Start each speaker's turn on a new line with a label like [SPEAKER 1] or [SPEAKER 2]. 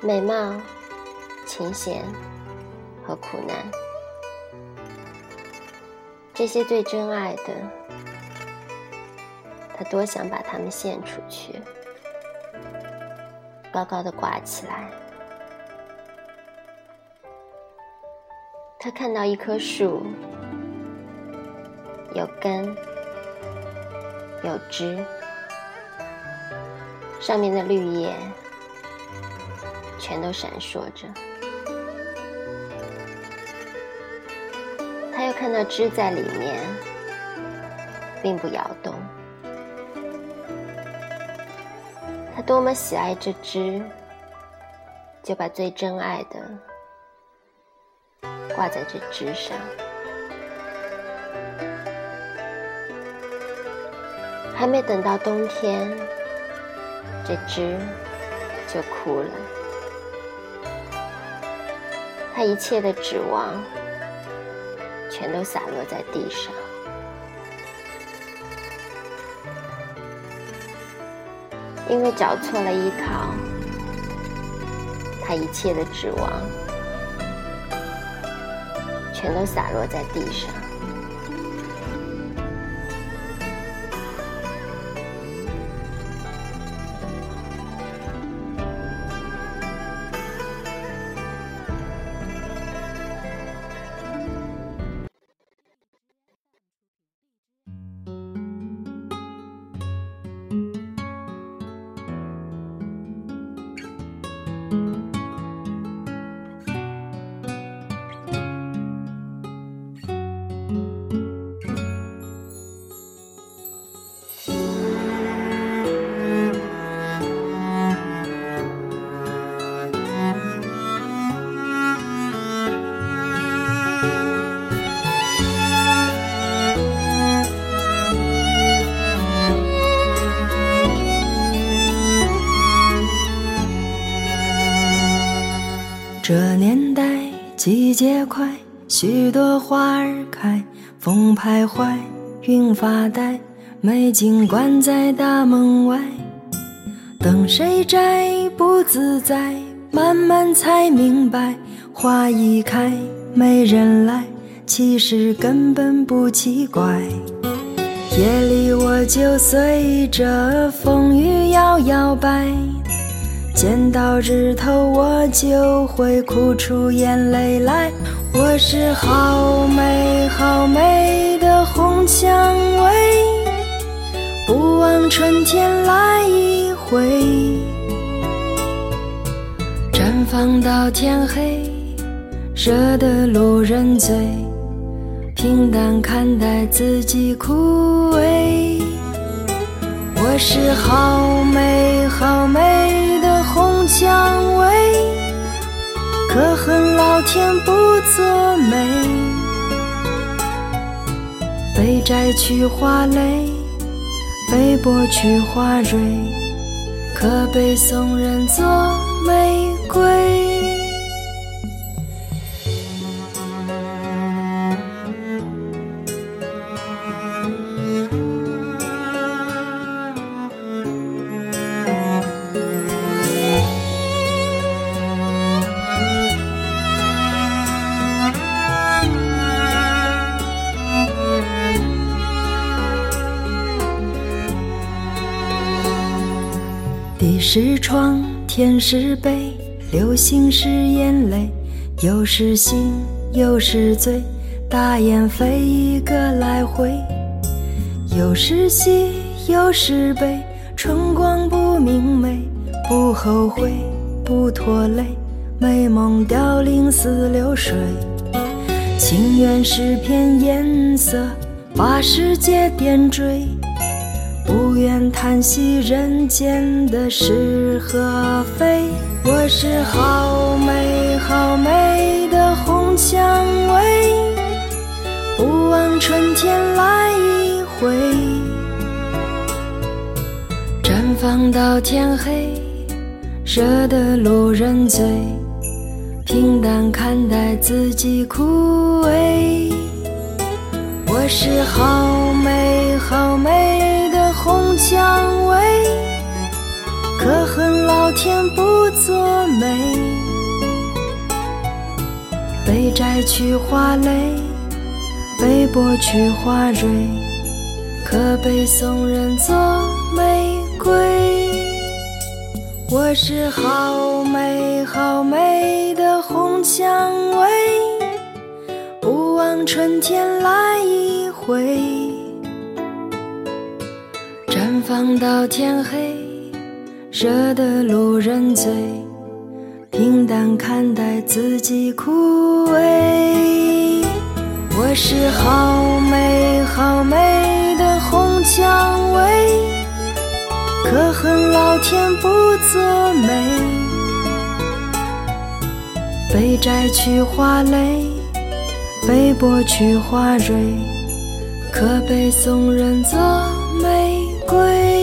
[SPEAKER 1] 美貌、琴弦和苦难，这些最真爱的，他多想把它们献出去，高高的挂起来。他看到一棵树，有根，有枝，上面的绿叶全都闪烁着。他又看到枝在里面，并不摇动。他多么喜爱这枝，就把最珍爱的。挂在这枝上，还没等到冬天，这枝就枯了。他一切的指望全都洒落在地上，因为找错了依靠，他一切的指望。全都洒落在地上。
[SPEAKER 2] 这年代季节快，许多花儿开，风徘徊，云发呆，美景关在大门外，等谁摘不自在，慢慢才明白，花一开没人来，其实根本不奇怪。夜里我就随着风雨摇摇摆。见到日头，我就会哭出眼泪来。我是好美好美的红蔷薇，不枉春天来一回。绽放到天黑，惹得路人醉。平淡看待自己枯萎。我是好美好美天不作美，被摘去花蕾，被剥去花蕊，可被送人做玫瑰。是窗，天是杯，流星是眼泪，有时醒，有时醉，大雁飞一个来回。有时喜，有时悲，春光不明媚，不后悔，不拖累，美梦凋零似流水。情缘是片颜色，把世界点缀。不愿叹息人间的是和非，我是好美好美的红蔷薇，不枉春天来一回。绽放到天黑，惹得路人醉。平淡看待自己枯萎，我是好美好美。红蔷薇，可恨老天不作美，被摘去花蕾，被剥去花蕊，可被送人作玫瑰。我是好美好美的红蔷薇，不枉春天来一回，放到天黑。惹得路人醉，平淡看待自己枯萎。我是好美好美的红蔷薇，可恨老天不作美，被摘去花蕾，被剥去花蕊，可被送人作美归。